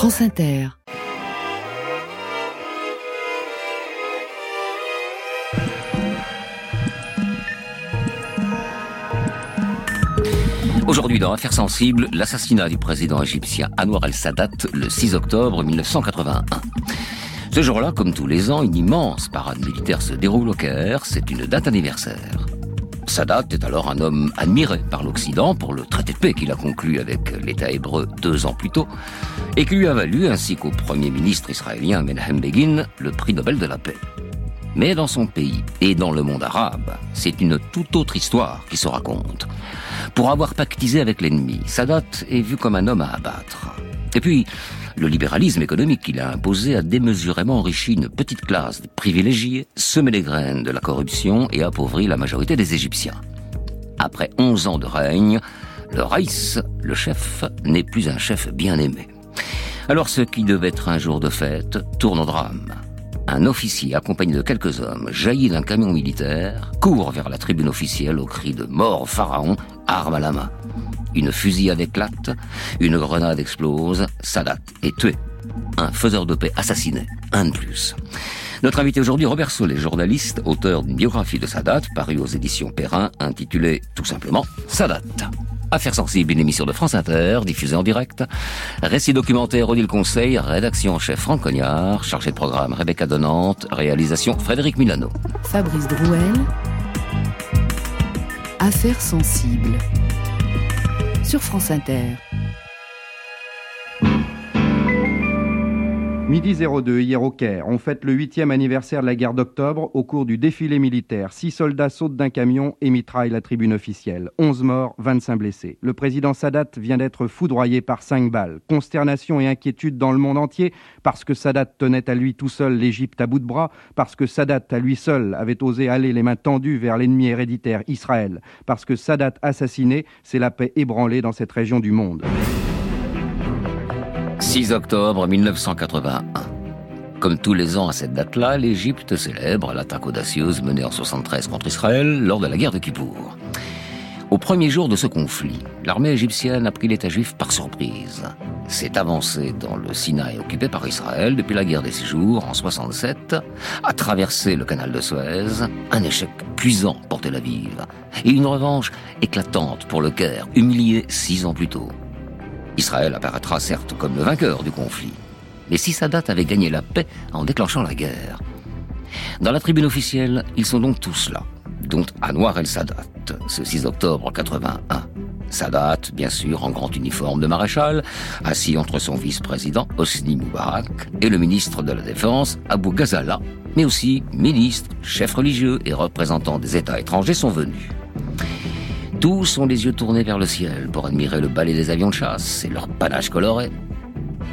France Inter. Aujourd'hui, dans Affaires sensibles, l'assassinat du président égyptien Anwar el-Sadat le 6 octobre 1981. Ce jour-là, comme tous les ans, une immense parade militaire se déroule au Caire. C'est une date anniversaire. Sadat est alors un homme admiré par l'Occident pour le traité de paix qu'il a conclu avec l'État hébreu deux ans plus tôt et qui lui a valu, ainsi qu'au premier ministre israélien Menachem Begin, le prix Nobel de la paix. Mais dans son pays et dans le monde arabe, c'est une toute autre histoire qui se raconte. Pour avoir pactisé avec l'ennemi, Sadat est vu comme un homme à abattre. Et puis, le libéralisme économique qu'il a imposé a démesurément enrichi une petite classe privilégiée, semé les graines de la corruption et appauvri la majorité des Égyptiens. Après 11 ans de règne, le Raïs, le chef, n'est plus un chef bien aimé. Alors ce qui devait être un jour de fête tourne au drame. Un officier accompagné de quelques hommes jaillit d'un camion militaire, court vers la tribune officielle au cri de mort pharaon, arme à la main. Une fusillade éclate, une grenade explose, Sadat est tué. Un faiseur de paix assassiné, un de plus. Notre invité aujourd'hui, Robert Solé, journaliste, auteur d'une biographie de Sadat, parue aux éditions Perrin, intitulée tout simplement Sadat. Affaires sensibles, une émission de France Inter, diffusée en direct. Récit documentaire, Odile Conseil, rédaction en chef Franck Cognard, chargé de programme Rebecca Donante, réalisation Frédéric Milano. Fabrice Drouel. Affaires sensibles sur France Inter. Midi 02, hier au Caire, on fête le huitième anniversaire de la guerre d'octobre au cours du défilé militaire. Six soldats sautent d'un camion et mitraillent la tribune officielle. Onze morts, 25 blessés. Le président Sadat vient d'être foudroyé par cinq balles. Consternation et inquiétude dans le monde entier parce que Sadat tenait à lui tout seul l'Égypte à bout de bras, parce que Sadat à lui seul avait osé aller les mains tendues vers l'ennemi héréditaire Israël, parce que Sadat assassiné, c'est la paix ébranlée dans cette région du monde. 6 octobre 1981. Comme tous les ans à cette date-là, l'Égypte célèbre l'attaque audacieuse menée en 73 contre Israël lors de la guerre de Kippour. Au premier jour de ce conflit, l'armée égyptienne a pris l'État juif par surprise. S'est avancée dans le Sinaï occupé par Israël depuis la guerre des six jours en 67, a traversé le canal de Suez, un échec cuisant pour Tel Aviv, et une revanche éclatante pour le Caire, humilié six ans plus tôt. Israël apparaîtra certes comme le vainqueur du conflit, mais si Sadat avait gagné la paix en déclenchant la guerre. Dans la tribune officielle, ils sont donc tous là, dont Anwar el-Sadat, ce 6 octobre 81. Sadat, bien sûr, en grand uniforme de maréchal, assis entre son vice-président Hosni Moubarak et le ministre de la Défense Abu Ghazala, mais aussi ministres, chefs religieux et représentants des États étrangers sont venus. Tous ont les yeux tournés vers le ciel pour admirer le balai des avions de chasse et leur panache coloré.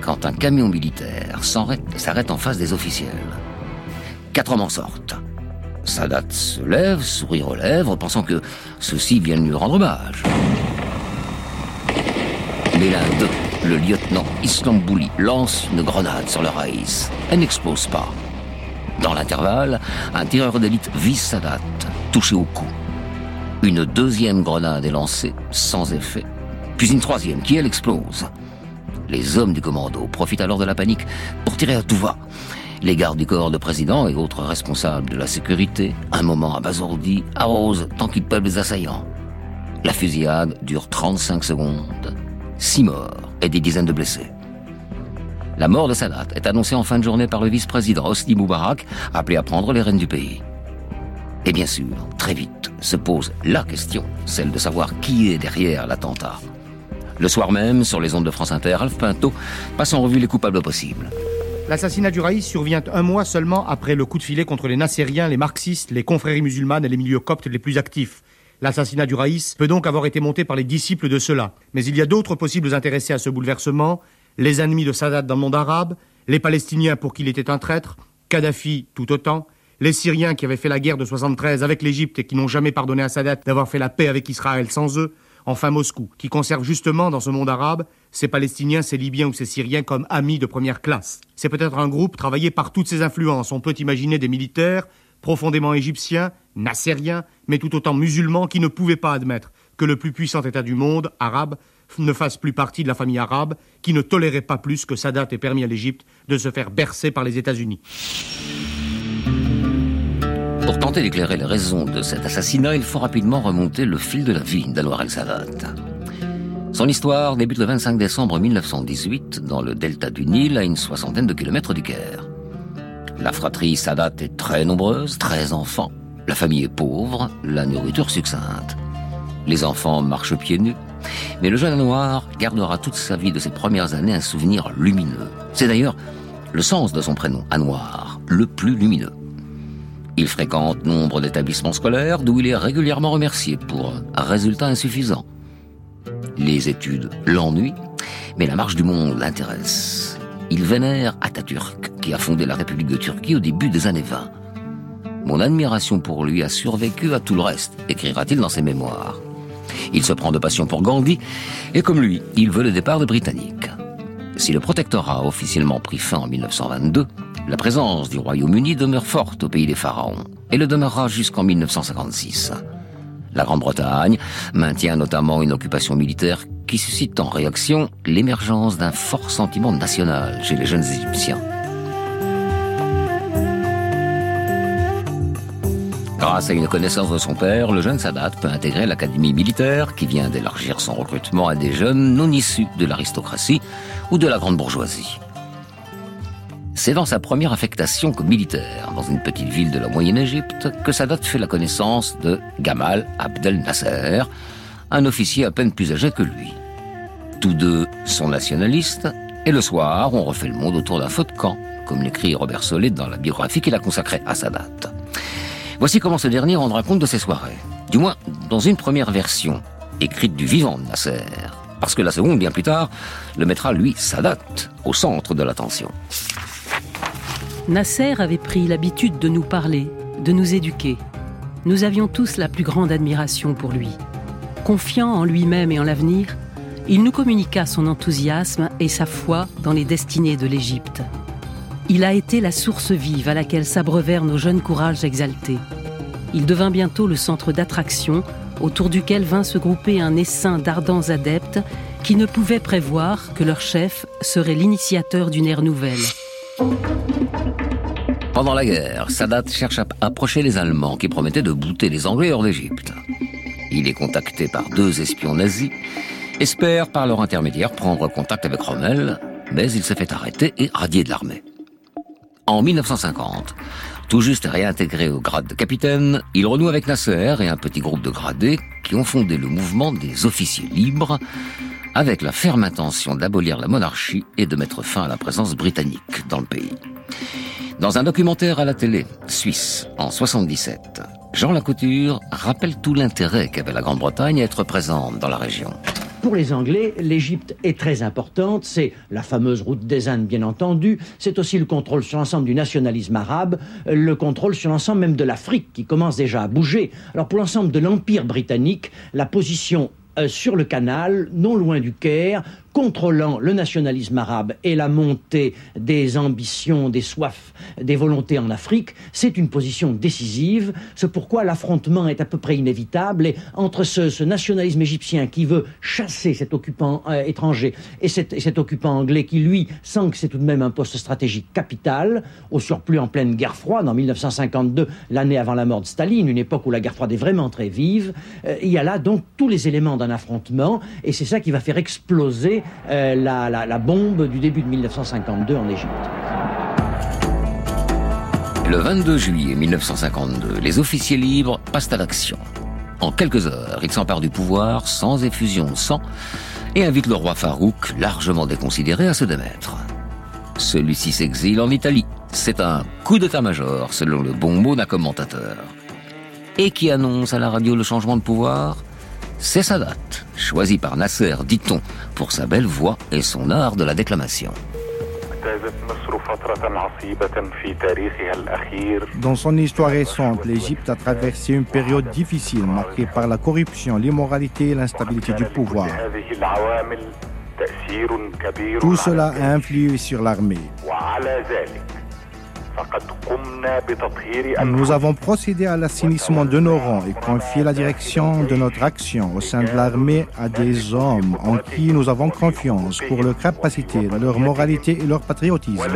Quand un camion militaire s'arrête en face des officiels, quatre hommes en sortent. Sadat se lève, sourire aux lèvres, pensant que ceux-ci viennent lui rendre hommage. Mais l'un d'eux, le lieutenant Islambouli, lance une grenade sur le raïs. Elle n'explose pas. Dans l'intervalle, un tireur d'élite vise Sadat, touché au cou. Une deuxième grenade est lancée, sans effet, puis une troisième qui, elle, explose. Les hommes du commando profitent alors de la panique pour tirer à tout va. Les gardes du corps de président et autres responsables de la sécurité, un moment abasourdis, arrosent tant qu'ils peuvent les assaillants. La fusillade dure 35 secondes. Six morts et des dizaines de blessés. La mort de Sadat est annoncée en fin de journée par le vice-président Hosni Moubarak, appelé à prendre les rênes du pays. Et bien sûr, très vite se pose la question, celle de savoir qui est derrière l'attentat. Le soir même, sur les ondes de France Inter, Alf Pinto passe en revue les coupables possibles. L'assassinat du Raïs survient un mois seulement après le coup de filet contre les Nassériens, les marxistes, les confréries musulmanes et les milieux coptes les plus actifs. L'assassinat du Raïs peut donc avoir été monté par les disciples de ceux-là. Mais il y a d'autres possibles intéressés à ce bouleversement, les ennemis de Sadat dans le monde arabe, les Palestiniens pour qui il était un traître, Kadhafi tout autant, les Syriens qui avaient fait la guerre de 73 avec l'Égypte et qui n'ont jamais pardonné à Sadat d'avoir fait la paix avec Israël sans eux, enfin Moscou, qui conserve justement dans ce monde arabe ces Palestiniens, ces Libyens ou ces Syriens comme amis de première classe. C'est peut-être un groupe travaillé par toutes ces influences. On peut imaginer des militaires profondément égyptiens, nassériens, mais tout autant musulmans qui ne pouvaient pas admettre que le plus puissant État du monde, arabe, ne fasse plus partie de la famille arabe qui ne tolérait pas plus que Sadat ait permis à l'Égypte de se faire bercer par les États-Unis. Pour tenter d'éclairer les raisons de cet assassinat, il faut rapidement remonter le fil de la vie d'Anwar el-Sadat. Son histoire débute le 25 décembre 1918 dans le delta du Nil, à une soixantaine de kilomètres du Caire. La fratrie Sadat est très nombreuse, très enfants. La famille est pauvre, la nourriture succincte. Les enfants marchent pieds nus. Mais le jeune Anwar gardera toute sa vie de ses premières années un souvenir lumineux. C'est d'ailleurs le sens de son prénom, Anwar, le plus lumineux. Il fréquente nombre d'établissements scolaires d'où il est régulièrement remercié pour un résultat insuffisant. Les études l'ennuient, mais la marche du monde l'intéresse. Il vénère Atatürk, qui a fondé la République de Turquie au début des années 20. Mon admiration pour lui a survécu à tout le reste, écrira-t-il dans ses mémoires. Il se prend de passion pour Gandhi, et comme lui, il veut le départ des Britanniques. Si le protectorat officiellement pris fin en 1922, la présence du Royaume-Uni demeure forte au pays des pharaons et le demeurera jusqu'en 1956. La Grande-Bretagne maintient notamment une occupation militaire qui suscite en réaction l'émergence d'un fort sentiment national chez les jeunes Égyptiens. Grâce à une connaissance de son père, le jeune Sadat peut intégrer l'académie militaire qui vient d'élargir son recrutement à des jeunes non issus de l'aristocratie ou de la grande bourgeoisie. C'est dans sa première affectation comme militaire, dans une petite ville de la Moyenne-Égypte, que Sadat fait la connaissance de Gamal Abdel Nasser, un officier à peine plus âgé que lui. Tous deux sont nationalistes, et le soir, on refait le monde autour d'un feu de camp, comme l'écrit Robert Solé dans la biographie qu'il a consacrée à Sadat. Voici comment ce dernier rendra compte de ses soirées. Du moins, dans une première version, écrite du vivant de Nasser. Parce que la seconde, bien plus tard, le mettra, lui, Sadat, au centre de l'attention. Nasser avait pris l'habitude de nous parler, de nous éduquer. Nous avions tous la plus grande admiration pour lui. Confiant en lui-même et en l'avenir, il nous communiqua son enthousiasme et sa foi dans les destinées de l'Égypte. Il a été la source vive à laquelle s'abreuvèrent nos jeunes courages exaltés. Il devint bientôt le centre d'attraction autour duquel vint se grouper un essaim d'ardents adeptes qui ne pouvaient prévoir que leur chef serait l'initiateur d'une ère nouvelle. Pendant la guerre, Sadat cherche à approcher les Allemands qui promettaient de bouter les Anglais hors d'Égypte. Il est contacté par deux espions nazis, espère par leur intermédiaire prendre contact avec Rommel, mais il se fait arrêter et radier de l'armée. En 1950, tout juste réintégré au grade de capitaine, il renoue avec Nasser et un petit groupe de gradés qui ont fondé le mouvement des officiers libres, avec la ferme intention d'abolir la monarchie et de mettre fin à la présence britannique dans le pays. Dans un documentaire à la télé suisse en 77, Jean Lacouture rappelle tout l'intérêt qu'avait la Grande-Bretagne à être présente dans la région. Pour les Anglais, l'Égypte est très importante. C'est la fameuse route des Indes, bien entendu. C'est aussi le contrôle sur l'ensemble du nationalisme arabe, le contrôle sur l'ensemble même de l'Afrique, qui commence déjà à bouger. Alors pour l'ensemble de l'Empire britannique, la position euh, sur le canal, non loin du Caire, contrôlant le nationalisme arabe et la montée des ambitions, des soifs, des volontés en Afrique, c'est une position décisive. C'est pourquoi l'affrontement est à peu près inévitable. Et entre ce, nationalisme égyptien qui veut chasser cet occupant euh, étranger et cet, cet, occupant anglais qui, lui, sent que c'est tout de même un poste stratégique capital, au surplus en pleine guerre froide, en 1952, l'année avant la mort de Staline, une époque où la guerre froide est vraiment très vive, euh, il y a là donc tous les éléments d'un affrontement et c'est ça qui va faire exploser euh, la, la bombe du début de 1952 en Égypte. Le 22 juillet 1952, les officiers libres passent à l'action. En quelques heures, ils s'emparent du pouvoir sans effusion de sang et invitent le roi Farouk, largement déconsidéré, à se démettre. Celui-ci s'exile en Italie. C'est un coup d'état-major, selon le bon mot d'un commentateur. Et qui annonce à la radio le changement de pouvoir? C'est Sadat, choisi par Nasser, dit-on, pour sa belle voix et son art de la déclamation. Dans son histoire récente, l'Égypte a traversé une période difficile marquée par la corruption, l'immoralité et l'instabilité du pouvoir. Tout cela a influé sur l'armée. Nous avons procédé à l'assainissement de nos rangs et confié la direction de notre action au sein de l'armée à des hommes en qui nous avons confiance pour leur capacité, leur moralité et leur patriotisme.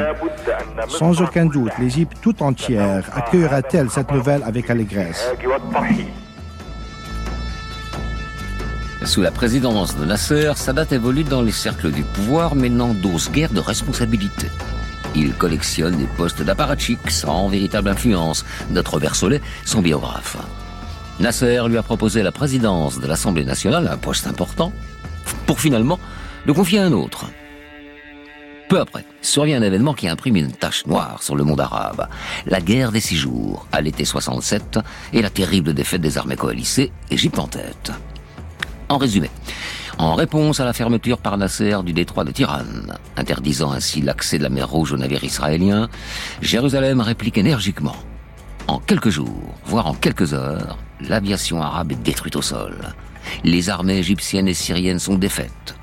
Sans aucun doute, l'Égypte tout entière accueillera-t-elle cette nouvelle avec allégresse. Sous la présidence de Nasser, Sadat évolue dans les cercles du pouvoir mais n'endosse guère de responsabilité. Il collectionne des postes d'apparatchik sans véritable influence. Notre Bersolet, son biographe. Nasser lui a proposé la présidence de l'Assemblée nationale, un poste important, pour finalement le confier à un autre. Peu après, survient un événement qui imprime une tache noire sur le monde arabe. La guerre des six jours, à l'été 67, et la terrible défaite des armées coalisées, Égypte en tête. En résumé, en réponse à la fermeture par Nasser du détroit de Tiran, interdisant ainsi l'accès de la mer Rouge aux navires israéliens, Jérusalem réplique énergiquement. En quelques jours, voire en quelques heures, l'aviation arabe est détruite au sol. Les armées égyptiennes et syriennes sont défaites.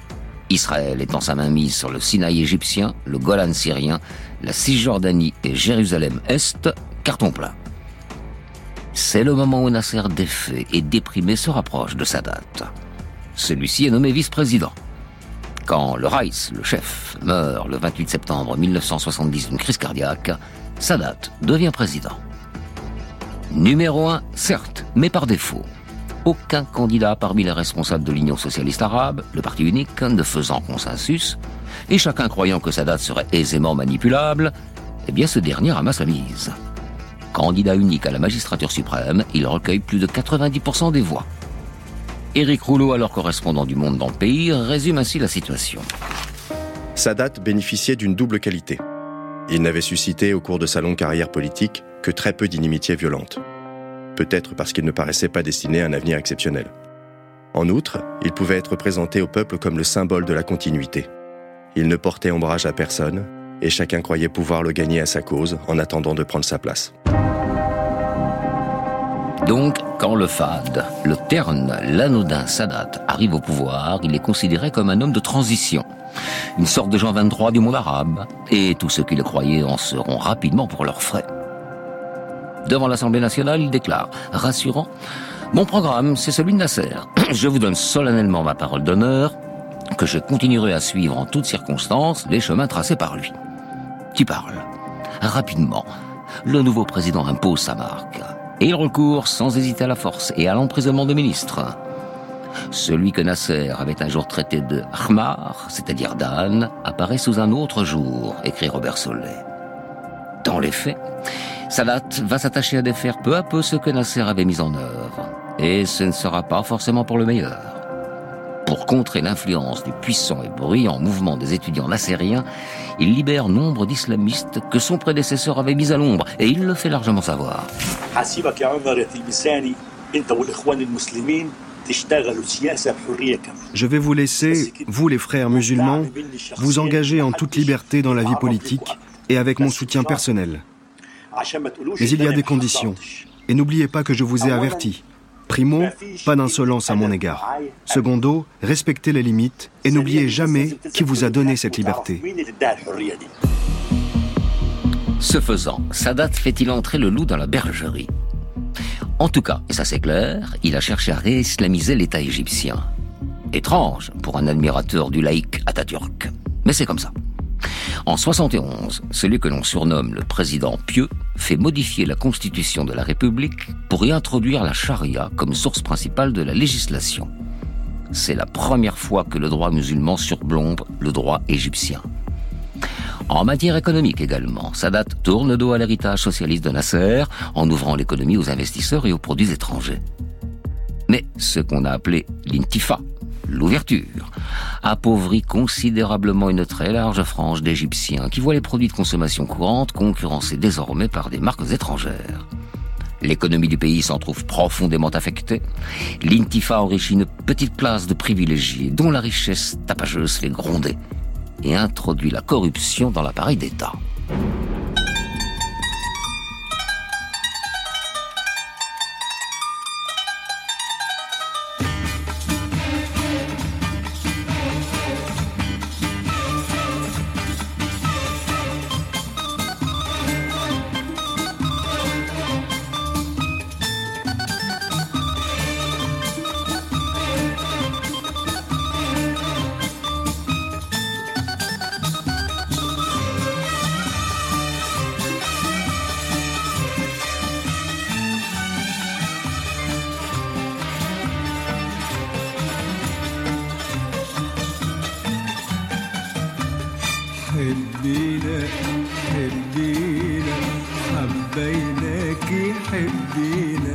Israël étend sa main mise sur le Sinaï égyptien, le Golan syrien, la Cisjordanie et Jérusalem-Est, carton plein. C'est le moment où Nasser défait et déprimé se rapproche de Sadat. Celui-ci est nommé vice-président. Quand le Reis, le chef, meurt le 28 septembre 1970 d'une crise cardiaque, Sadat devient président. Numéro 1, certes, mais par défaut. Aucun candidat parmi les responsables de l'Union socialiste arabe, le parti unique, ne faisant consensus, et chacun croyant que Sadat serait aisément manipulable, eh bien ce dernier ramasse la mise. Candidat unique à la magistrature suprême, il recueille plus de 90% des voix. Éric Rouleau, alors correspondant du Monde dans le pays, résume ainsi la situation. Sadat bénéficiait d'une double qualité. Il n'avait suscité au cours de sa longue carrière politique que très peu d'inimitiés violentes. Peut-être parce qu'il ne paraissait pas destiné à un avenir exceptionnel. En outre, il pouvait être présenté au peuple comme le symbole de la continuité. Il ne portait ombrage à personne, et chacun croyait pouvoir le gagner à sa cause en attendant de prendre sa place. Donc, quand le fade, le terne, l'anodin Sadat arrive au pouvoir, il est considéré comme un homme de transition. Une sorte de Jean 23 du monde arabe. Et tous ceux qui le croyaient en seront rapidement pour leurs frais. Devant l'Assemblée nationale, il déclare, rassurant, Mon programme, c'est celui de Nasser. Je vous donne solennellement ma parole d'honneur que je continuerai à suivre en toutes circonstances les chemins tracés par lui. Qui parle? Rapidement, le nouveau président impose sa marque. Et il recourt sans hésiter à la force et à l'emprisonnement de ministres. Celui que Nasser avait un jour traité de Ahmar, c'est-à-dire d'âne, apparaît sous un autre jour, écrit Robert Sollet. Dans les faits, Sadat va s'attacher à défaire peu à peu ce que Nasser avait mis en œuvre. Et ce ne sera pas forcément pour le meilleur. Pour contrer l'influence du puissant et bruyant mouvement des étudiants nassériens, il libère nombre d'islamistes que son prédécesseur avait mis à l'ombre, et il le fait largement savoir. Je vais vous laisser, vous les frères musulmans, vous engager en toute liberté dans la vie politique et avec mon soutien personnel. Mais il y a des conditions. Et n'oubliez pas que je vous ai averti. Primo, pas d'insolence à mon égard. Secondo, respectez les limites et n'oubliez jamais qui vous a donné cette liberté. Ce faisant, Sadat fait-il entrer le loup dans la bergerie En tout cas, et ça c'est clair, il a cherché à réislamiser l'État égyptien. Étrange pour un admirateur du laïc Atatürk. Mais c'est comme ça. En 71, celui que l'on surnomme le président pieux fait modifier la constitution de la République pour y introduire la charia comme source principale de la législation. C'est la première fois que le droit musulman surplombe le droit égyptien. En matière économique également, Sadat tourne dos à l'héritage socialiste de Nasser en ouvrant l'économie aux investisseurs et aux produits étrangers. Mais ce qu'on a appelé l'intifa, l'ouverture, appauvrit considérablement une très large frange d'Égyptiens qui voient les produits de consommation courante concurrencés désormais par des marques étrangères. L'économie du pays s'en trouve profondément affectée. L'Intifa enrichit une petite place de privilégiés dont la richesse tapageuse fait gronder et introduit la corruption dans l'appareil d'État. sevdiğine.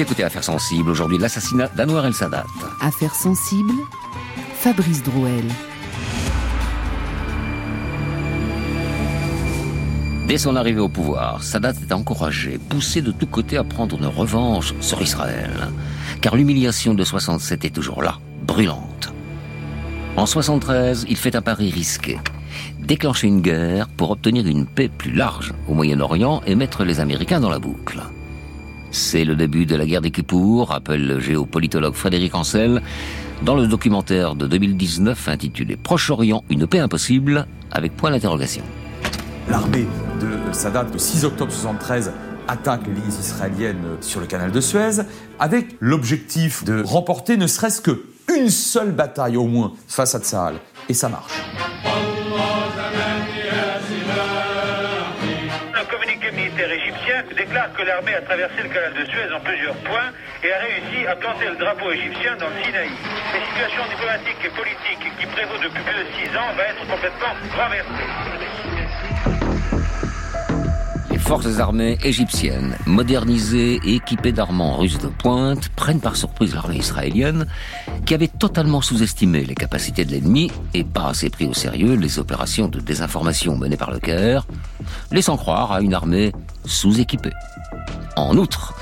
Vous écoutez Affaires sensibles, aujourd'hui l'assassinat d'Anwar El Sadat. Affaires sensibles, Fabrice Drouel. Dès son arrivée au pouvoir, Sadat est encouragé, poussé de tous côtés à prendre une revanche sur Israël. Car l'humiliation de 67 est toujours là, brûlante. En 73, il fait un pari risqué. Déclencher une guerre pour obtenir une paix plus large au Moyen-Orient et mettre les Américains dans la boucle. C'est le début de la guerre des Kippour, rappelle le géopolitologue Frédéric Ancel, dans le documentaire de 2019 intitulé Proche-Orient, une paix impossible, avec point d'interrogation. L'armée de Sadat, le 6 octobre 73, attaque les lignes israéliennes sur le canal de Suez, avec l'objectif de remporter ne serait-ce que une seule bataille au moins face à Tsahal. Et ça marche. Déclare que l'armée a traversé le canal de Suez en plusieurs points et a réussi à planter le drapeau égyptien dans le Sinaï. La situation diplomatique et politique qui prévaut depuis plus de six ans va être complètement renversée. Les forces armées égyptiennes, modernisées et équipées d'armements russes de pointe, prennent par surprise l'armée israélienne, qui avait totalement sous-estimé les capacités de l'ennemi et pas assez pris au sérieux les opérations de désinformation menées par le Caire, laissant croire à une armée sous-équipée. En outre,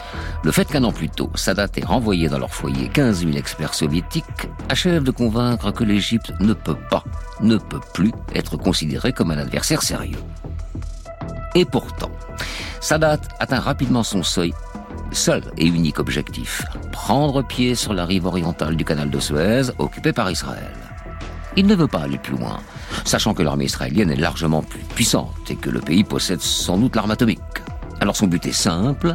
le fait qu'un an plus tôt, Sadat ait renvoyé dans leur foyer 15 000 experts soviétiques achève de convaincre que l'Égypte ne peut pas, ne peut plus être considérée comme un adversaire sérieux. Et pourtant, Sadat atteint rapidement son seuil, seul et unique objectif, prendre pied sur la rive orientale du canal de Suez, occupée par Israël. Il ne veut pas aller plus loin, sachant que l'armée israélienne est largement plus puissante et que le pays possède sans doute l'arme atomique. Alors son but est simple,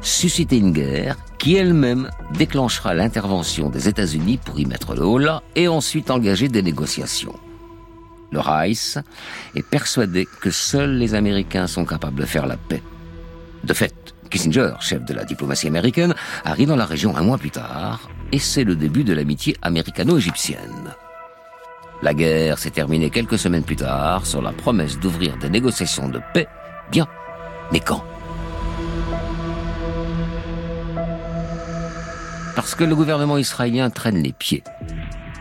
susciter une guerre qui elle-même déclenchera l'intervention des États-Unis pour y mettre le holà et ensuite engager des négociations. Le Reich est persuadé que seuls les Américains sont capables de faire la paix. De fait, Kissinger, chef de la diplomatie américaine, arrive dans la région un mois plus tard, et c'est le début de l'amitié américano-égyptienne. La guerre s'est terminée quelques semaines plus tard sur la promesse d'ouvrir des négociations de paix. Bien, mais quand? Parce que le gouvernement israélien traîne les pieds.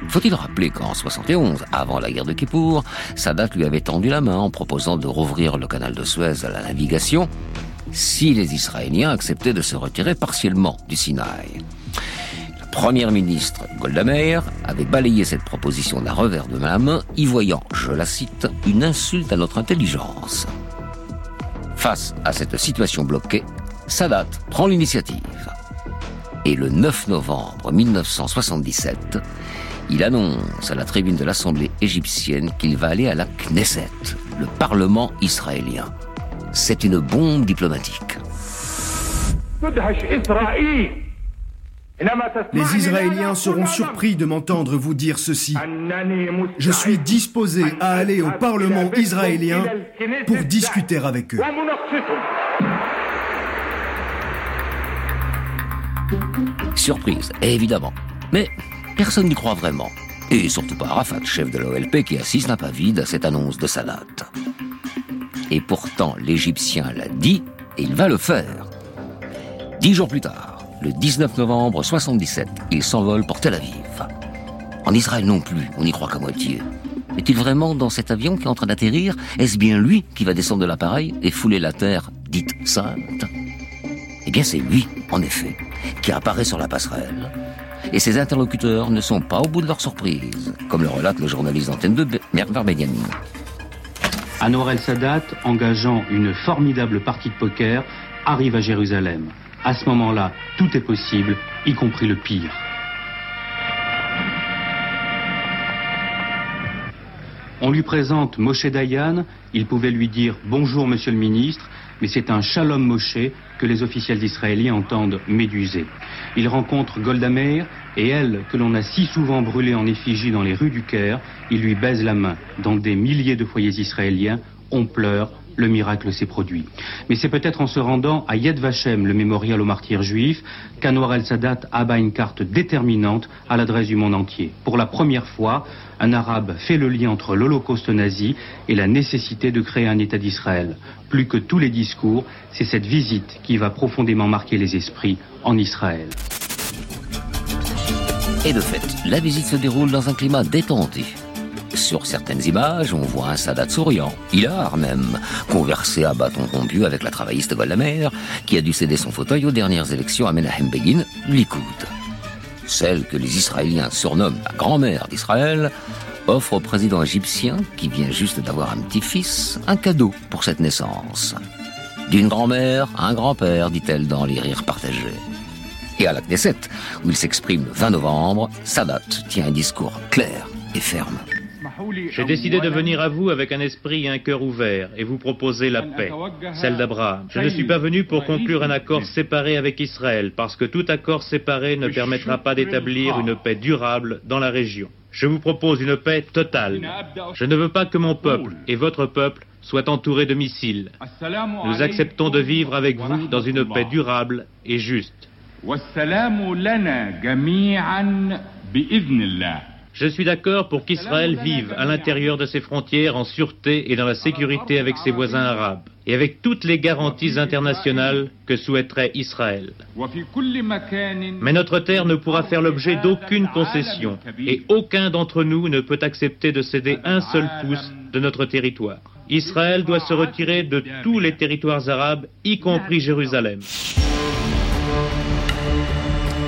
Faut-il rappeler qu'en 71, avant la guerre de Kippour, Sadat lui avait tendu la main en proposant de rouvrir le canal de Suez à la navigation si les Israéliens acceptaient de se retirer partiellement du Sinaï? Première ministre Golda Meir avait balayé cette proposition d'un revers de la main, y voyant, je la cite, une insulte à notre intelligence. Face à cette situation bloquée, Sadat prend l'initiative. Et le 9 novembre 1977, il annonce à la tribune de l'Assemblée égyptienne qu'il va aller à la Knesset, le Parlement israélien. C'est une bombe diplomatique. Les Israéliens seront surpris de m'entendre vous dire ceci. Je suis disposé à aller au Parlement israélien pour discuter avec eux. Surprise, évidemment. Mais personne n'y croit vraiment. Et surtout pas Arafat, chef de l'OLP, qui assiste un pas vide à cette annonce de Sadat. Et pourtant, l'Égyptien l'a dit, et il va le faire. Dix jours plus tard, le 19 novembre 77, il s'envole pour Tel Aviv. En Israël non plus, on n'y croit qu'à moitié. Est-il vraiment dans cet avion qui est en train d'atterrir? Est-ce bien lui qui va descendre de l'appareil et fouler la terre dite sainte? Eh bien c'est lui, en effet, qui apparaît sur la passerelle. Et ses interlocuteurs ne sont pas au bout de leur surprise, comme le relate le journaliste d'antenne de Mervar Benyamin. Anwar el-Sadat, engageant une formidable partie de poker, arrive à Jérusalem. À ce moment-là, tout est possible, y compris le pire. On lui présente Moshe Dayan, il pouvait lui dire bonjour monsieur le ministre, mais c'est un shalom Moshe que les officiels israéliens entendent méduser. Il rencontre Golda Meir et elle, que l'on a si souvent brûlée en effigie dans les rues du Caire, il lui baise la main. Dans des milliers de foyers israéliens, on pleure, le miracle s'est produit. Mais c'est peut-être en se rendant à Yad Vashem, le mémorial aux martyrs juifs, qu'Anwar el-Sadat abat une carte déterminante à l'adresse du monde entier. Pour la première fois, un arabe fait le lien entre l'Holocauste nazi et la nécessité de créer un État d'Israël. Plus que tous les discours, c'est cette visite qui va profondément marquer les esprits en Israël. Et de fait, la visite se déroule dans un climat détendu. Sur certaines images, on voit un Sadat souriant, hilar même, conversé à bâton rompu avec la travailliste Golda Meir, qui a dû céder son fauteuil aux dernières élections à Menahem Begin, Likoud. Celle que les Israéliens surnomment la grand-mère d'Israël, offre au président égyptien, qui vient juste d'avoir un petit-fils, un cadeau pour cette naissance. D'une grand-mère à un grand-père, dit-elle dans les rires partagés. Et à la Knesset, où il s'exprime le 20 novembre, Sadat tient un discours clair et ferme. J'ai décidé de venir à vous avec un esprit et un cœur ouverts et vous proposer la paix, celle d'Abraham. Je ne suis pas venu pour conclure un accord séparé avec Israël, parce que tout accord séparé ne permettra pas d'établir une paix durable dans la région. Je vous propose une paix totale. Je ne veux pas que mon peuple et votre peuple soient entourés de missiles. Nous acceptons de vivre avec vous dans une paix durable et juste. Je suis d'accord pour qu'Israël vive à l'intérieur de ses frontières en sûreté et dans la sécurité avec ses voisins arabes et avec toutes les garanties internationales que souhaiterait Israël. Mais notre terre ne pourra faire l'objet d'aucune concession et aucun d'entre nous ne peut accepter de céder un seul pouce de notre territoire. Israël doit se retirer de tous les territoires arabes, y compris Jérusalem.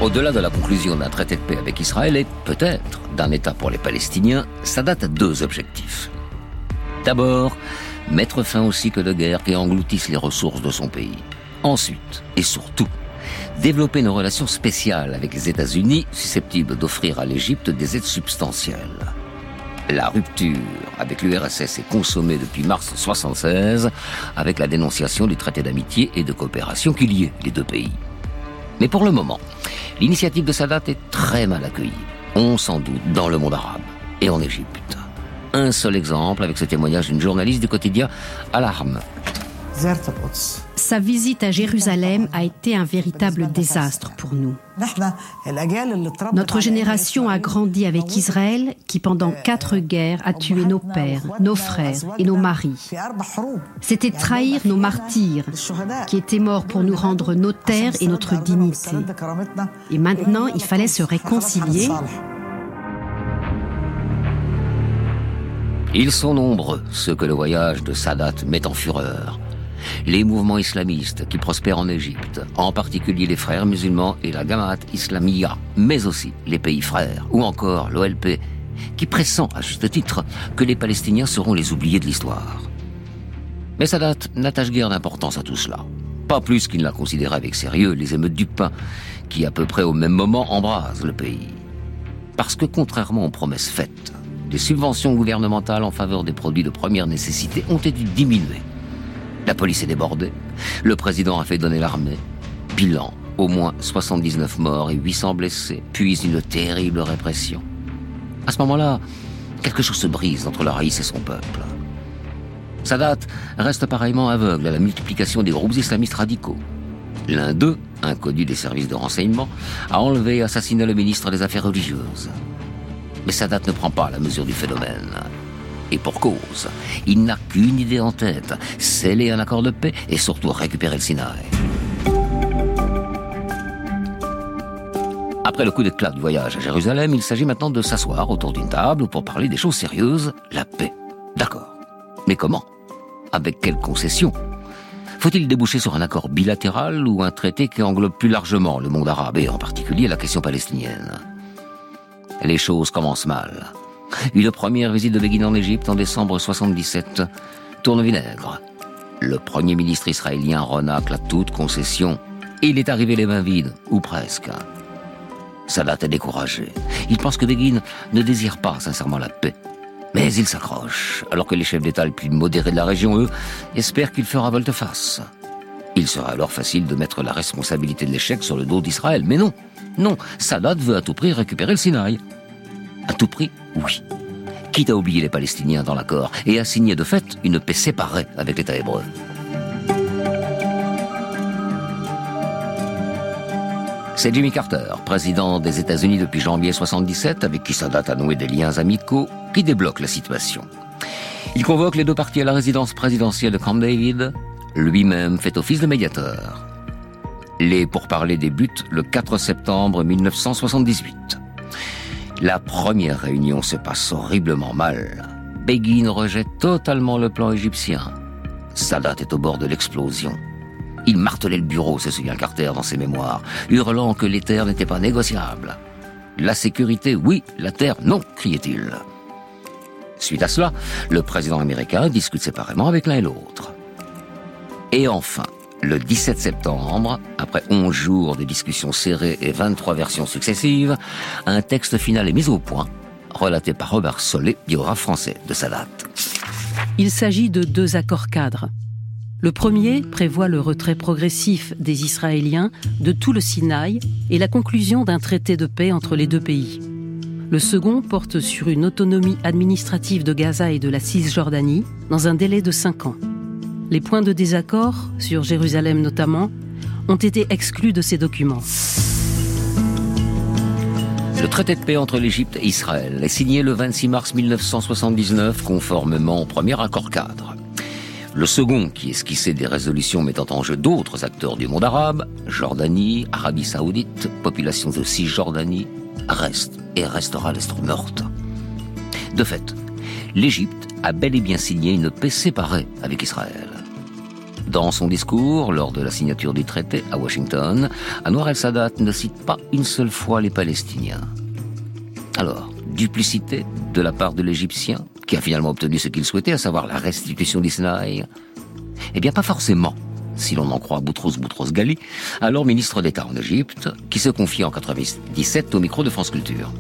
Au-delà de la conclusion d'un traité de paix avec Israël et peut-être d'un État pour les Palestiniens, Sadat a deux objectifs. D'abord, mettre fin aux cycles de guerre qui engloutissent les ressources de son pays. Ensuite, et surtout, développer une relation spéciale avec les États-Unis susceptible d'offrir à l'Égypte des aides substantielles. La rupture avec l'URSS est consommée depuis mars 1976 avec la dénonciation du traité d'amitié et de coopération qui liait les deux pays. Mais pour le moment, l'initiative de Sadat est très mal accueillie. On s'en doute dans le monde arabe et en Égypte. Un seul exemple avec ce témoignage d'une journaliste du quotidien Alarm. Sa visite à Jérusalem a été un véritable désastre pour nous. Notre génération a grandi avec Israël qui pendant quatre guerres a tué nos pères, nos frères et nos maris. C'était trahir nos martyrs qui étaient morts pour nous rendre nos terres et notre dignité. Et maintenant, il fallait se réconcilier. Ils sont nombreux, ceux que le voyage de Sadat met en fureur. Les mouvements islamistes qui prospèrent en Égypte, en particulier les frères musulmans et la Gamaat Islamiyah, mais aussi les pays frères, ou encore l'OLP, qui pressent à juste titre que les Palestiniens seront les oubliés de l'histoire. Mais Sadat n'attache guère d'importance à tout cela. Pas plus qu'il n'a considéré avec sérieux les émeutes du pain, qui à peu près au même moment embrasent le pays. Parce que contrairement aux promesses faites, les subventions gouvernementales en faveur des produits de première nécessité ont été diminuées. La police est débordée, le président a fait donner l'armée. Bilan, au moins 79 morts et 800 blessés, puis une terrible répression. À ce moment-là, quelque chose se brise entre le Raïs et son peuple. Sadat reste pareillement aveugle à la multiplication des groupes islamistes radicaux. L'un d'eux, inconnu des services de renseignement, a enlevé et assassiné le ministre des Affaires religieuses. Mais Sadat ne prend pas la mesure du phénomène. Et pour cause, il n'a qu'une idée en tête, sceller un accord de paix et surtout récupérer le Sinaï. Après le coup d'éclat du voyage à Jérusalem, il s'agit maintenant de s'asseoir autour d'une table pour parler des choses sérieuses, la paix. D'accord. Mais comment? Avec quelles concessions Faut-il déboucher sur un accord bilatéral ou un traité qui englobe plus largement le monde arabe et en particulier la question palestinienne? Les choses commencent mal. Une première visite de Begin en Égypte en décembre 77 tourne vinaigre. Le premier ministre israélien renacle à toute concession et il est arrivé les mains vides, ou presque. Sadat est découragé. Il pense que Begin ne désire pas sincèrement la paix. Mais il s'accroche, alors que les chefs d'État les plus modérés de la région, eux, espèrent qu'il fera volte-face. Il sera alors facile de mettre la responsabilité de l'échec sur le dos d'Israël. Mais non, non, Sadat veut à tout prix récupérer le Sinaï. À tout prix, oui. Quitte à oublier les Palestiniens dans l'accord et à signer de fait une paix séparée avec l'État hébreu. C'est Jimmy Carter, président des États-Unis depuis janvier 77, avec qui Sadat a noué des liens amicaux, qui débloque la situation. Il convoque les deux parties à la résidence présidentielle de Camp David. Lui-même fait office de médiateur. Les pourparlers débutent le 4 septembre 1978. La première réunion se passe horriblement mal. Begin rejette totalement le plan égyptien. Sadat est au bord de l'explosion. Il martelait le bureau, se souvient Carter dans ses mémoires, hurlant que les terres n'étaient pas négociables. La sécurité, oui, la terre, non, criait-il. Suite à cela, le président américain discute séparément avec l'un et l'autre. Et enfin, le 17 septembre, après 11 jours de discussions serrées et 23 versions successives, un texte final est mis au point, relaté par Robert Solé, biographe français de Sadat. Il s'agit de deux accords cadres. Le premier prévoit le retrait progressif des Israéliens de tout le Sinaï et la conclusion d'un traité de paix entre les deux pays. Le second porte sur une autonomie administrative de Gaza et de la Cisjordanie dans un délai de cinq ans. Les points de désaccord, sur Jérusalem notamment, ont été exclus de ces documents. Le traité de paix entre l'Égypte et Israël est signé le 26 mars 1979 conformément au premier accord cadre. Le second, qui esquissait des résolutions mettant en jeu d'autres acteurs du monde arabe, Jordanie, Arabie Saoudite, population de Cisjordanie, reste et restera l'Est morte. De fait, l'Égypte a bel et bien signé une paix séparée avec Israël. Dans son discours, lors de la signature du traité à Washington, Anwar el-Sadat ne cite pas une seule fois les Palestiniens. Alors, duplicité de la part de l'Égyptien, qui a finalement obtenu ce qu'il souhaitait, à savoir la restitution d'Israël Eh bien, pas forcément, si l'on en croit Boutros Boutros Ghali, alors ministre d'État en Égypte, qui se confie en 97 au micro de France Culture.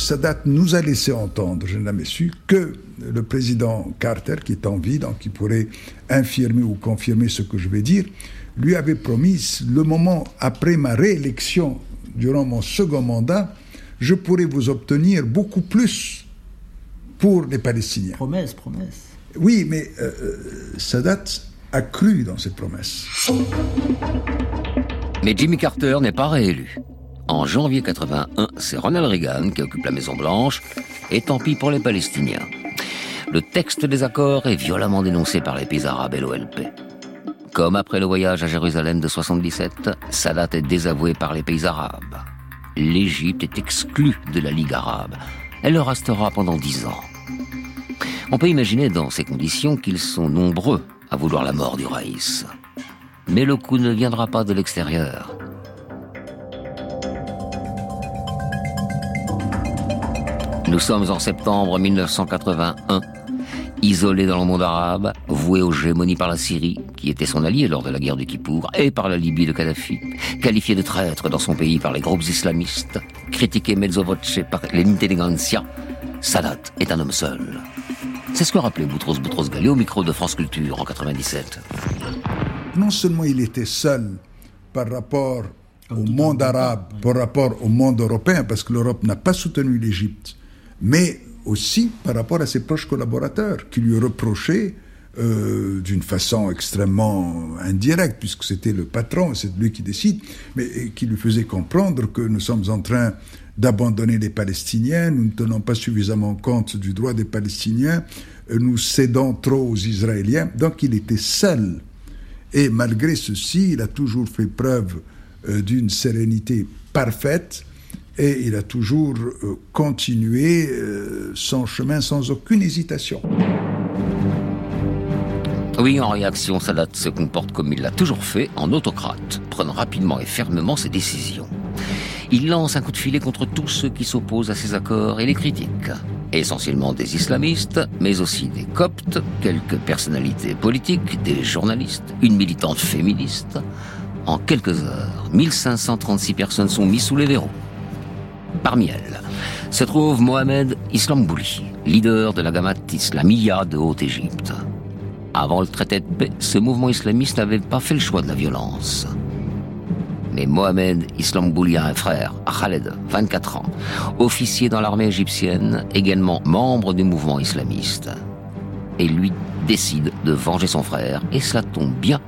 Sadat nous a laissé entendre, je n'ai jamais su, que le président Carter, qui est en vie, donc qui pourrait infirmer ou confirmer ce que je vais dire, lui avait promis, le moment après ma réélection, durant mon second mandat, je pourrais vous obtenir beaucoup plus pour les Palestiniens. Promesse, promesse. Oui, mais euh, Sadat a cru dans cette promesse. Mais Jimmy Carter n'est pas réélu. En janvier 81, c'est Ronald Reagan qui occupe la Maison Blanche, et tant pis pour les Palestiniens. Le texte des accords est violemment dénoncé par les pays arabes et l'OLP. Comme après le voyage à Jérusalem de 77, Sadat est désavoué par les pays arabes. L'Égypte est exclue de la Ligue arabe. Elle le restera pendant dix ans. On peut imaginer dans ces conditions qu'ils sont nombreux à vouloir la mort du Raïs. Mais le coup ne viendra pas de l'extérieur. Nous sommes en septembre 1981, isolés dans le monde arabe, voués aux gémonies par la Syrie, qui était son allié lors de la guerre du Kippour, et par la Libye de Kadhafi, qualifié de traître dans son pays par les groupes islamistes, critiqué mezzo voce par l'intelligentsia, Sadat est un homme seul. C'est ce que rappelait Boutros Boutros Ghali au micro de France Culture en 97. Non seulement il était seul par rapport au monde arabe, par rapport au monde européen, parce que l'Europe n'a pas soutenu l'Égypte, mais aussi par rapport à ses proches collaborateurs qui lui reprochaient euh, d'une façon extrêmement indirecte, puisque c'était le patron, c'est lui qui décide, mais qui lui faisait comprendre que nous sommes en train d'abandonner les Palestiniens, nous ne tenons pas suffisamment compte du droit des Palestiniens, euh, nous cédons trop aux Israéliens. Donc il était seul. Et malgré ceci, il a toujours fait preuve euh, d'une sérénité parfaite et il a toujours euh, continué euh, son chemin sans aucune hésitation. Oui, en réaction, Sadat se comporte comme il l'a toujours fait, en autocrate, prenant rapidement et fermement ses décisions. Il lance un coup de filet contre tous ceux qui s'opposent à ses accords et les critiquent. Essentiellement des islamistes, mais aussi des coptes, quelques personnalités politiques, des journalistes, une militante féministe. En quelques heures, 1536 personnes sont mises sous les verrous. Parmi elles se trouve Mohamed Islambouli, leader de la Gamat Islamiyya de Haute-Égypte. Avant le traité de paix, ce mouvement islamiste n'avait pas fait le choix de la violence. Mais Mohamed Islambouli a un frère, Khaled, 24 ans, officier dans l'armée égyptienne, également membre du mouvement islamiste. Et lui décide de venger son frère, et cela tombe bien.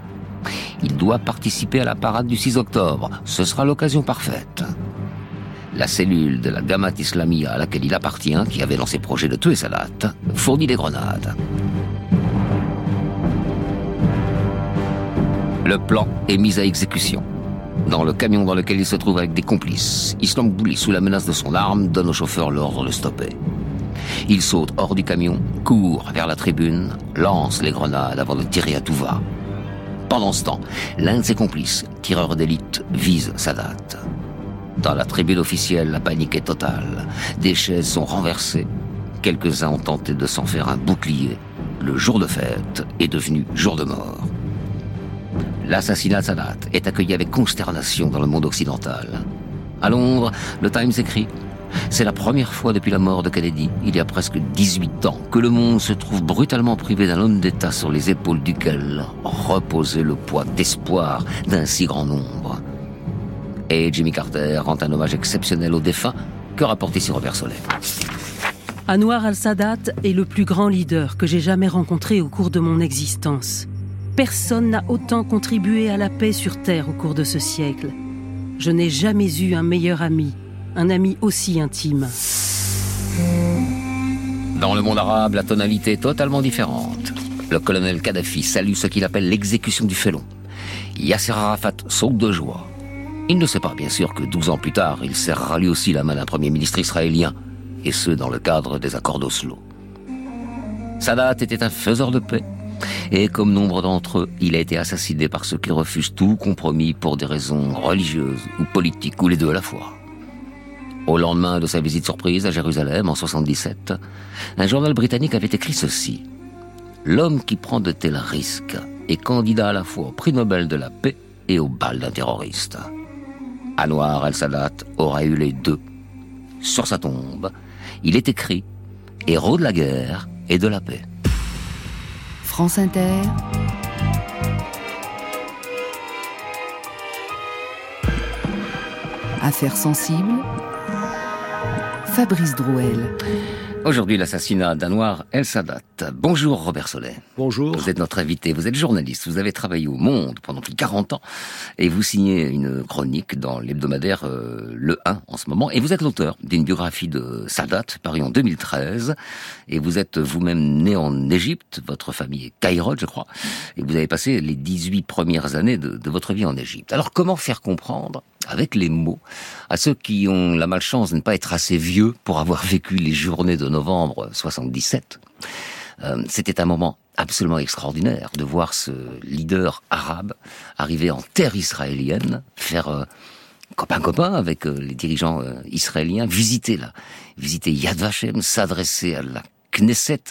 Il doit participer à la parade du 6 octobre. Ce sera l'occasion parfaite. La cellule de la Gamat Islamiyya à laquelle il appartient, qui avait lancé projet de tuer Sadat, fournit des grenades. Le plan est mis à exécution. Dans le camion dans lequel il se trouve avec des complices, Islam Bouli, sous la menace de son arme, donne au chauffeur l'ordre de stopper. Il saute hors du camion, court vers la tribune, lance les grenades avant de tirer à tout va. Pendant ce temps, l'un de ses complices, tireur d'élite, vise Sadat. Dans la tribune officielle, la panique est totale. Des chaises sont renversées. Quelques-uns ont tenté de s'en faire un bouclier. Le jour de fête est devenu jour de mort. L'assassinat de Sadat est accueilli avec consternation dans le monde occidental. À Londres, le Times écrit C'est la première fois depuis la mort de Kennedy, il y a presque 18 ans, que le monde se trouve brutalement privé d'un homme d'État sur les épaules duquel reposait le poids d'espoir d'un si grand nombre. Et Jimmy Carter rend un hommage exceptionnel aux défunts que rapporte ici Robert Solet. Anwar al-Sadat est le plus grand leader que j'ai jamais rencontré au cours de mon existence. Personne n'a autant contribué à la paix sur Terre au cours de ce siècle. Je n'ai jamais eu un meilleur ami, un ami aussi intime. Dans le monde arabe, la tonalité est totalement différente. Le colonel Kadhafi salue ce qu'il appelle l'exécution du félon. Yasser Arafat saute de joie. Il ne sait pas, bien sûr, que 12 ans plus tard, il serrera lui aussi la main d'un premier ministre israélien, et ce, dans le cadre des accords d'Oslo. Sadat était un faiseur de paix, et comme nombre d'entre eux, il a été assassiné par ceux qui refusent tout compromis pour des raisons religieuses ou politiques, ou les deux à la fois. Au lendemain de sa visite surprise à Jérusalem en 77, un journal britannique avait écrit ceci. L'homme qui prend de tels risques est candidat à la fois au prix Nobel de la paix et au bal d'un terroriste. Anwar al-Sadat aura eu les deux. Sur sa tombe, il est écrit Héros de la guerre et de la paix. France Inter. Affaires sensibles. Fabrice Drouel. Aujourd'hui, l'assassinat d'Anwar El Sadat. Bonjour Robert Sollet. Bonjour. Vous êtes notre invité, vous êtes journaliste, vous avez travaillé au Monde pendant plus de 40 ans et vous signez une chronique dans l'hebdomadaire euh, Le 1 en ce moment et vous êtes l'auteur d'une biographie de Sadat parue en 2013 et vous êtes vous-même né en Égypte, votre famille est Caïrote je crois, et vous avez passé les 18 premières années de, de votre vie en Égypte. Alors comment faire comprendre avec les mots à ceux qui ont la malchance de ne pas être assez vieux pour avoir vécu les journées de novembre 77 euh, C'était un moment absolument extraordinaire de voir ce leader arabe arriver en terre israélienne, faire euh, copain-copain avec euh, les dirigeants euh, israéliens, visiter là, visiter Yad Vashem, s'adresser à la Knesset,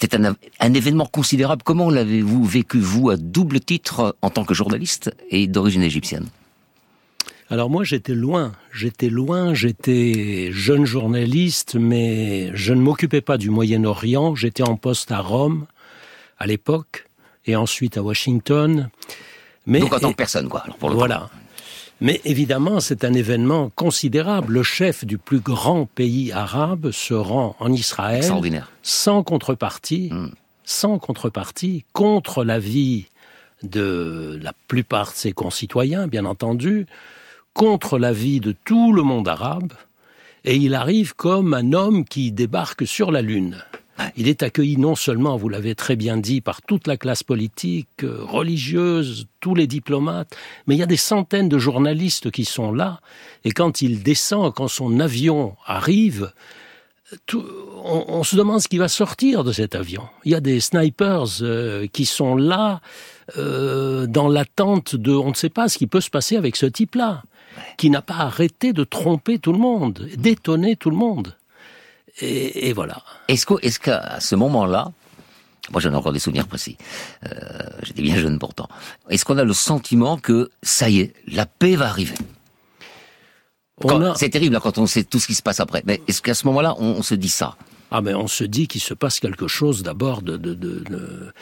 C'est un, un événement considérable. Comment l'avez-vous vécu, vous, à double titre, en tant que journaliste et d'origine égyptienne? Alors moi, j'étais loin. J'étais loin, j'étais jeune journaliste, mais je ne m'occupais pas du Moyen-Orient. J'étais en poste à Rome, à l'époque, et ensuite à Washington. Mais, Donc en tant que personne, quoi. alors, pour le coup. voilà. Mais évidemment, c'est un événement considérable. Le chef du plus grand pays arabe se rend en Israël Extraordinaire. sans contrepartie, sans contrepartie, contre l'avis de la plupart de ses concitoyens, bien entendu, contre l'avis de tout le monde arabe, et il arrive comme un homme qui débarque sur la Lune. Il est accueilli non seulement, vous l'avez très bien dit, par toute la classe politique, euh, religieuse, tous les diplomates, mais il y a des centaines de journalistes qui sont là, et quand il descend, quand son avion arrive, on se demande ce qui va sortir de cet avion. Il y a des snipers euh, qui sont là euh, dans l'attente de... On ne sait pas ce qui peut se passer avec ce type-là, qui n'a pas arrêté de tromper tout le monde, d'étonner tout le monde. Et, et voilà. Est-ce qu'à ce moment-là, moi j'en ai encore des souvenirs précis, euh, j'étais bien jeune pourtant, est-ce qu'on a le sentiment que ça y est, la paix va arriver? A- C'est terrible là, quand on sait tout ce qui se passe après, mais est-ce qu'à ce moment-là, on, on se dit ça? Ah ben on se dit qu'il se passe quelque chose d'abord de, de, de, de-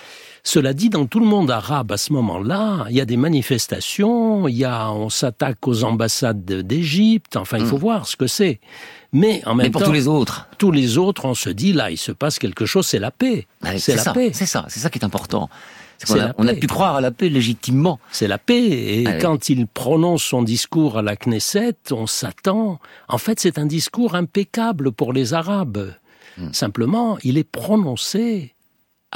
Cela dit, dans tout le monde arabe à ce moment-là, il y a des manifestations, il y a, on s'attaque aux ambassades de- d'Égypte. Enfin, il faut voir ce que c'est. Mais en même Hmm. Mais pour temps, tous les autres tous les autres, on se dit là, il se passe quelque chose. C'est la paix. Ouais, c'est la ça, paix. C'est ça, c'est ça qui est important. C'est a, on a pu croire à la paix légitimement. C'est la paix. Et quand il prononce son discours à la Knesset, on s'attend. En fait, c'est un discours impeccable pour les Arabes. Hmm. Simplement, il est prononcé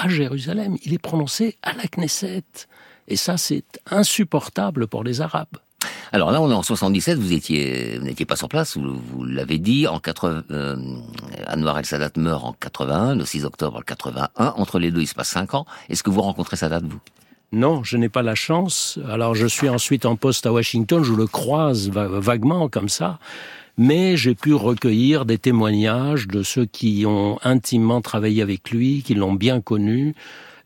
à Jérusalem. Il est prononcé à la Knesset. Et ça, c'est insupportable pour les Arabes. Alors là, on est en 77, vous étiez, vous n'étiez pas sur place, vous, vous l'avez dit, en 80, euh, Anwar el-Sadat meurt en 81, le 6 octobre 81, entre les deux, il se passe 5 ans. Est-ce que vous rencontrez Sadat, vous? Non, je n'ai pas la chance. Alors, je suis ensuite en poste à Washington, je le croise va- vaguement comme ça. Mais j'ai pu recueillir des témoignages de ceux qui ont intimement travaillé avec lui, qui l'ont bien connu.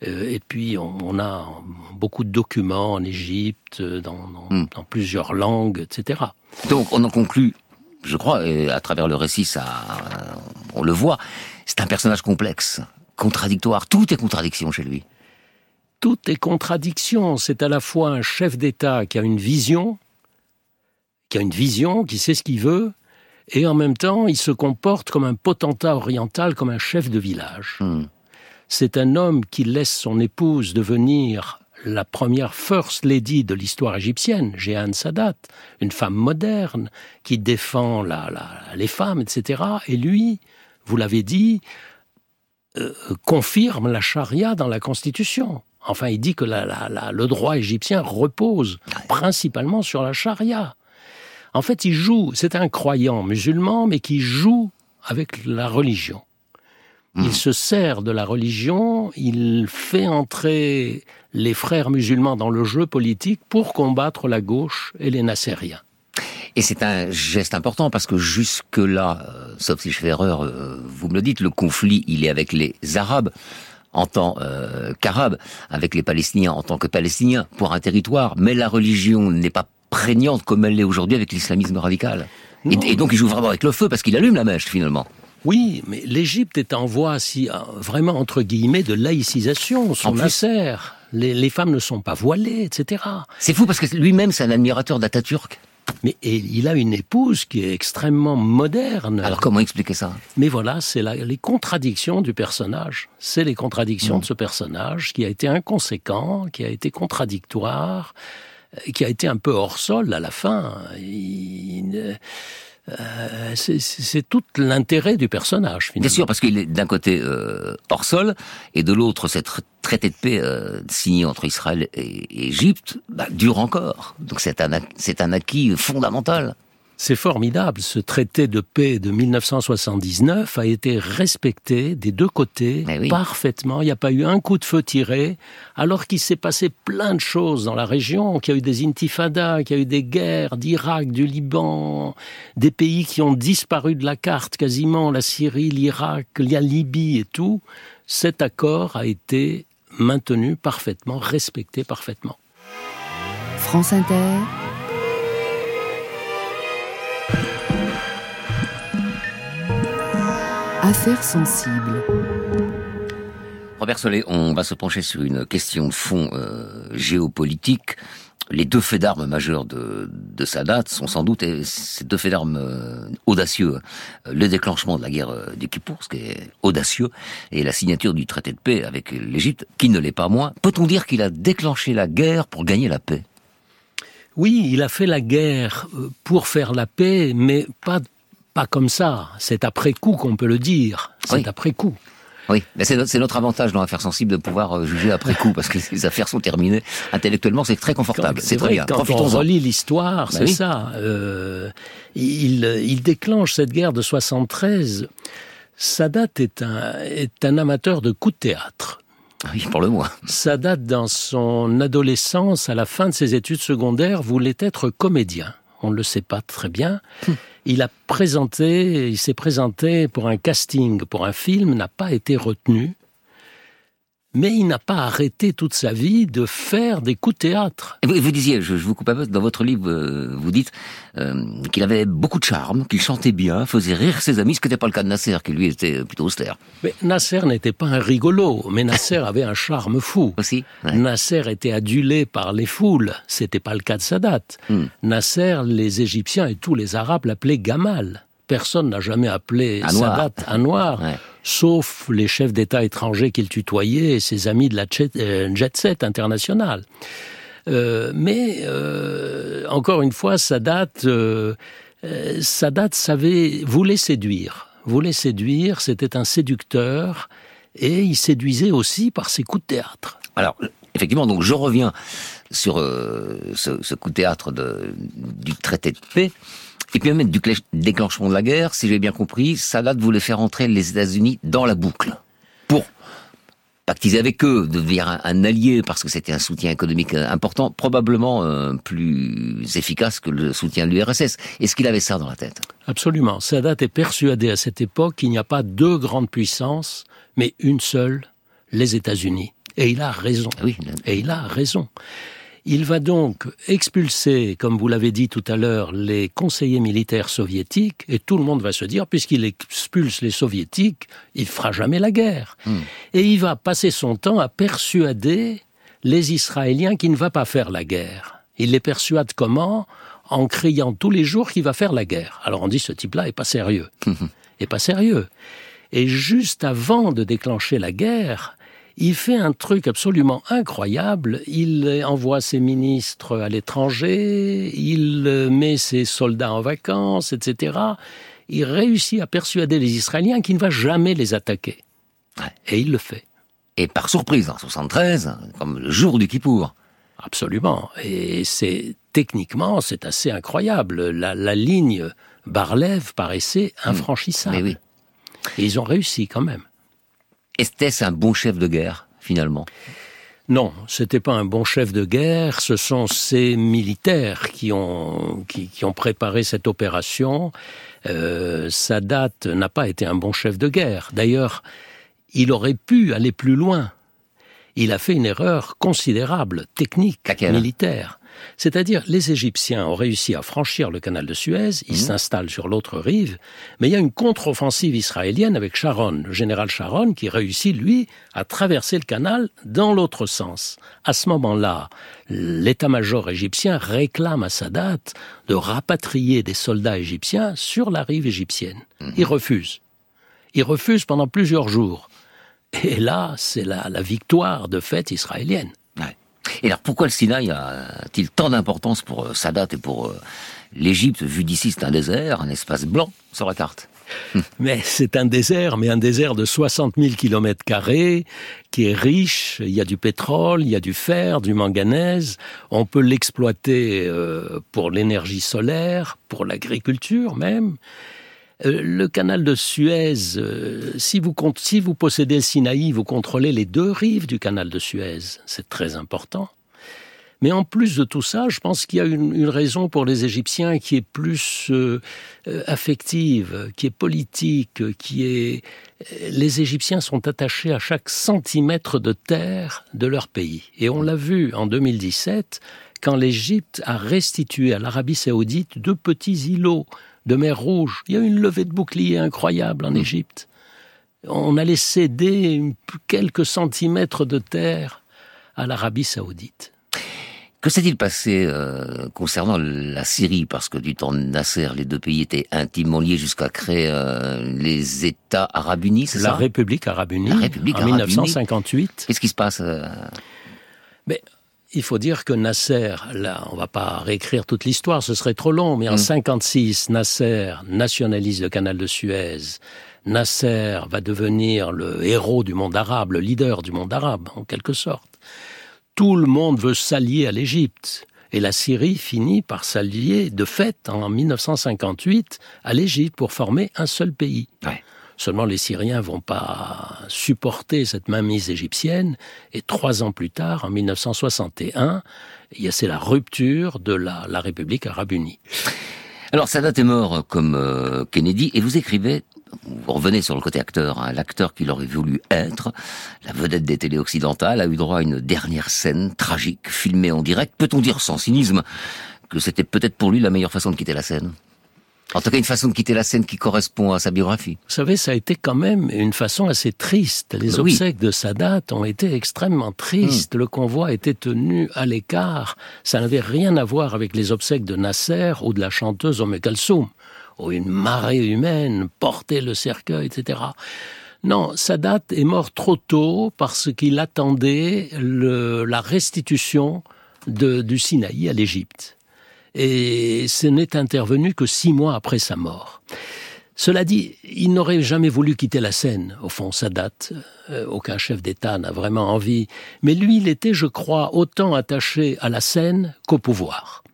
Euh, Et puis, on, a beaucoup de documents en Égypte, dans, dans- dans plusieurs langues, etc. Donc, on en conclut, je crois, et à travers le récit, ça, on le voit, c'est un personnage complexe, contradictoire, tout est contradiction chez lui. Tout est contradiction. C'est à la fois un chef d'État qui a une vision, qui a une vision, qui sait ce qu'il veut, et en même temps, il se comporte comme un potentat oriental, comme un chef de village. C'est un homme qui laisse son épouse devenir la première first lady de l'histoire égyptienne, Jehan Sadat, une femme moderne qui défend la- la- les femmes, etc. Et lui, vous l'avez dit, euh, confirme la charia dans la Constitution. Enfin, il dit que la- le droit égyptien repose principalement sur la charia. En fait, il joue, c'est un croyant musulman, mais qui joue avec la religion. Il se sert de la religion, il fait entrer les frères musulmans dans le jeu politique pour combattre la gauche et les nassériens. Et c'est un geste important parce que jusque-là, euh, sauf si je fais erreur, euh, vous me le dites, le conflit, il est avec les Arabes en tant euh, qu'Arabes, avec les Palestiniens en tant que Palestiniens pour un territoire, mais la religion n'est pas prégnante comme elle l'est aujourd'hui avec l'islamisme radical. Et, et donc il joue vraiment avec le feu parce qu'il allume la mèche finalement. Oui, mais l'Égypte est en voie, si, euh, vraiment entre guillemets, de laïcisation. Son Nasser, les, les femmes ne sont pas voilées, etc. C'est fou parce que lui-même c'est un admirateur d'Atatürk. Mais et il a une épouse qui est extrêmement moderne. Alors comment expliquer ça? Mais voilà, c'est les contradictions du personnage. C'est les contradictions de ce personnage qui a été inconséquent, qui a été contradictoire, qui a été un peu hors sol à la fin. Euh, c'est- tout l'intérêt du personnage, finalement. Bien sûr, parce qu'il est d'un côté euh, hors sol, et de l'autre, cette tr- traité de paix euh, signé entre Israël et, Égypte bah, dure encore. Donc c'est un, c'est un acquis fondamental. C'est formidable. Ce traité de paix de 1979 a été respecté des deux côtés parfaitement. Il n'y a pas eu un coup de feu tiré, alors qu'il s'est passé plein de choses dans la région, qu'il y a eu des intifadas, qu'il y a eu des guerres d'Irak, du Liban, des pays qui ont disparu de la carte quasiment, la Syrie, l'Irak, la Libye et tout. Cet accord a été maintenu parfaitement, respecté parfaitement. France Inter. Affaires sensibles. Robert Solé, on va se pencher sur une question de fond euh, géopolitique. Les deux faits d'armes majeurs de, de Sadat sont sans doute ces deux faits d'armes euh, audacieux. Euh, le déclenchement de la guerre euh, du Kippour, ce qui est audacieux, et la signature du traité de paix avec l'Égypte, qui ne l'est pas moins. Peut-on dire qu'il a déclenché la guerre pour gagner la paix? Oui, il a fait la guerre pour faire la paix, mais pas, pas comme ça. C'est après coup qu'on peut le dire. C'est Oui. après coup. Oui, mais c'est notre, avantage dans l'affaire sensible de pouvoir euh, juger après coup, parce que les affaires sont terminées. Intellectuellement, c'est très confortable. C'est très vrai, bien. Quand on relit l'histoire, Bah c'est oui. ça. Euh, il, il déclenche cette guerre de 73. Sadat est un, est un amateur de coups de théâtre. Oui, pour le moins. Sadat, dans son adolescence, à la fin de ses études secondaires, voulait être comédien. On ne le sait pas très bien. Il a présenté, il s'est présenté pour un casting, pour un film, n'a pas été retenu. Mais il n'a pas arrêté toute sa vie de faire des coups de théâtre. Et vous, vous disiez, je, je vous coupe un peu, dans votre livre, euh, vous dites euh, qu'il avait beaucoup de charme, qu'il chantait bien, faisait rire ses amis, ce qui n'était pas le cas de Nasser, qui lui était plutôt austère. Mais Nasser n'était pas un rigolo, mais Nasser avait un charme fou. Aussi. Nasser était adulé par les foules, c'était pas le cas de Sadat. Hmm. Nasser, les Égyptiens et tous les Arabes l'appelaient Gamal. Personne n'a jamais appelé. Sadat Anwar, sauf les chefs d'État étrangers qu'il tutoyait et ses amis de la jet, euh, set internationale. Euh, mais euh, encore une fois, Sadat, euh, euh, Sadat savait, voulait séduire, voulait séduire. C'était un séducteur et il séduisait aussi par ses coups de théâtre. Alors, effectivement, donc je reviens sur ce, coup de théâtre du traité de paix. Et puis même du déclenchement de la guerre, si j'ai bien compris, Sadat voulait faire entrer les États-Unis dans la boucle pour pactiser avec eux, devenir un, un allié parce que c'était un soutien économique euh, important, probablement euh, plus efficace que le soutien de l'URSS. Est-ce qu'il avait ça dans la tête? Absolument. Sadat est persuadé à cette époque qu'il n'y a pas deux grandes puissances, mais une seule, les États-Unis. Et il a raison. Oui. Et il a raison. Il va donc expulser, comme vous l'avez dit tout à l'heure, les conseillers militaires soviétiques, et tout le monde va se dire, puisqu'il expulse les soviétiques, il fera jamais la guerre. Et il va passer son temps à persuader les Israéliens qu'il ne va pas faire la guerre. Il les persuade comment? En criant tous les jours qu'il va faire la guerre. Alors on dit ce type-là est pas sérieux. est pas sérieux. Et juste avant de déclencher la guerre, il fait un truc absolument incroyable. Il envoie ses ministres à l'étranger, il met ses soldats en vacances, etc. Il réussit à persuader les Israéliens qu'il ne va jamais les attaquer. Et il le fait. Et par surprise, en 73, comme le jour du Kippour. Absolument. Et c'est techniquement, c'est assez incroyable. La, la ligne Barlev paraissait infranchissable. Mais oui. Et ils ont réussi quand même. Était-ce un bon chef de guerre, finalement? Non, c'était pas un bon chef de guerre. Ce sont ces militaires qui ont qui, qui ont préparé cette opération. Euh, Sadat n'a pas été un bon chef de guerre. D'ailleurs, il aurait pu aller plus loin. Il a fait une erreur considérable, technique, militaire. C'est-à-dire, les Égyptiens ont réussi à franchir le canal de Suez, ils s'installent sur l'autre rive, mais il y a une contre-offensive israélienne avec Sharon, le général Sharon, qui réussit, lui, à traverser le canal dans l'autre sens. À ce moment-là, l'état-major égyptien réclame à Sadat de rapatrier des soldats égyptiens sur la rive égyptienne. Il refuse. Il refuse pendant plusieurs jours. Et là, c'est la, la victoire de fait israélienne. Et alors pourquoi le Sinaï a-t-il tant d'importance pour euh, Sadat et pour euh, l'Égypte Vu d'ici, c'est un désert, un espace blanc sur la carte? Mais c'est un désert, mais un désert de 60 000 kilomètres carrés, qui est riche. Il y a du pétrole, il y a du fer, du manganèse. On peut l'exploiter euh, pour l'énergie solaire, pour l'agriculture même. Euh, le canal de Suez, euh, si, vous, si vous possédez le Sinaï, vous contrôlez les deux rives du canal de Suez. C'est très important. Mais en plus de tout ça, je pense qu'il y a une, une, raison pour les Égyptiens qui est plus euh, affective, qui est politique, qui est... Les Égyptiens sont attachés à chaque centimètre de terre de leur pays. Et on l'a vu en 2017, quand l'Égypte a restitué à l'Arabie saoudite deux petits îlots de mer Rouge. Il y a eu une levée de bouclier incroyable en Égypte. On allait céder quelques centimètres de terre à l'Arabie saoudite. Que s'est-il passé euh, concernant la Syrie? Parce que du temps de Nasser, les deux pays étaient intimement liés jusqu'à créer euh, les États arabes unis, c'est ça? La République arabe unie, la République en arabe 1958. Qu'est-ce qui se passe euh... Mais il faut dire que Nasser, là, on va pas réécrire toute l'histoire, ce serait trop long, mais en Mm. 56, Nasser nationalise le canal de Suez. Nasser va devenir le héros du monde arabe, le leader du monde arabe, en quelque sorte. Tout le monde veut s'allier à l'Égypte. Et la Syrie finit par s'allier, de fait, en 1958, à l'Égypte pour former un seul pays. Seulement, les Syriens vont pas supporter cette mainmise égyptienne. Et trois ans plus tard, en 1961, il y a- c'est la rupture de la, la République arabe unie. Alors Sadat est mort comme euh, Kennedy et vous écrivez, vous revenez sur le côté acteur, hein, l'acteur qu'il aurait voulu être, la vedette des télés occidentales a eu droit à une dernière scène tragique filmée en direct. Peut-on dire sans cynisme que c'était peut-être pour lui la meilleure façon de quitter la scène? En tout cas une façon de quitter la scène qui correspond à sa biographie. Vous savez, ça a été quand même une façon assez triste. Les oui. obsèques de Sadat ont été extrêmement tristes. Le convoi était tenu à l'écart. Ça n'avait rien à voir avec les obsèques de Nasser ou de la chanteuse Omme Kalsoum, où une marée humaine portait le cercueil, etc. Non, Sadat est mort trop tôt parce qu'il attendait le- la restitution de- du Sinaï à l'Égypte. Et ce n'est intervenu que six mois après sa mort. Cela dit, il n'aurait jamais voulu quitter la scène. Au fond, Sadat, euh, aucun chef d'État n'a vraiment envie. Mais lui, il était, je crois, autant attaché à la scène qu'au pouvoir.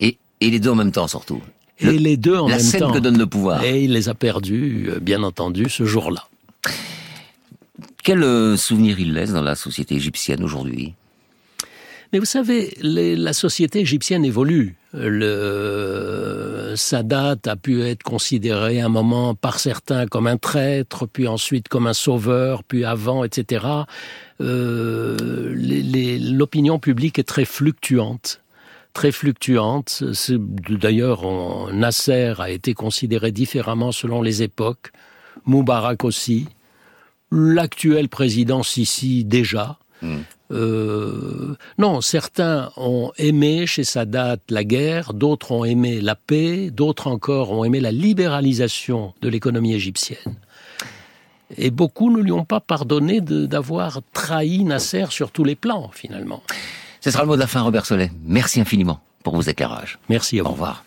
Et, et les deux en même temps surtout. Et les deux en la même scène temps. que donne le pouvoir. Et il les a perdus, euh, bien entendu, ce jour-là. Quel euh, souvenir il laisse dans la société égyptienne aujourd'hui? Mais vous savez, les- la société égyptienne évolue. Le Sadat a pu être considéré un moment par certains comme un traître, puis ensuite comme un sauveur, puis avant, etc. Euh, L'opinion publique est très fluctuante très fluctuante. D'ailleurs, Nasser a été considéré différemment selon les époques. Moubarak aussi. L'actuel président Sisi déjà. Euh, non, certains ont aimé chez Sadat la guerre, d'autres ont aimé la paix, d'autres encore ont aimé la libéralisation de l'économie égyptienne. Et beaucoup ne lui ont pas pardonné d'avoir trahi Nasser sur tous les plans, finalement. Ce sera le mot de la fin, Robert Solé. Merci infiniment pour vos éclairages. Merci à vous. Au revoir.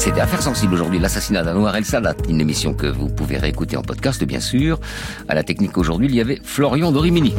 C'était Affaires sensibles aujourd'hui, l'assassinat d'Anwar El Sadat, une émission que vous pouvez réécouter en podcast bien sûr. À la technique aujourd'hui, il y avait Florian Dorimini.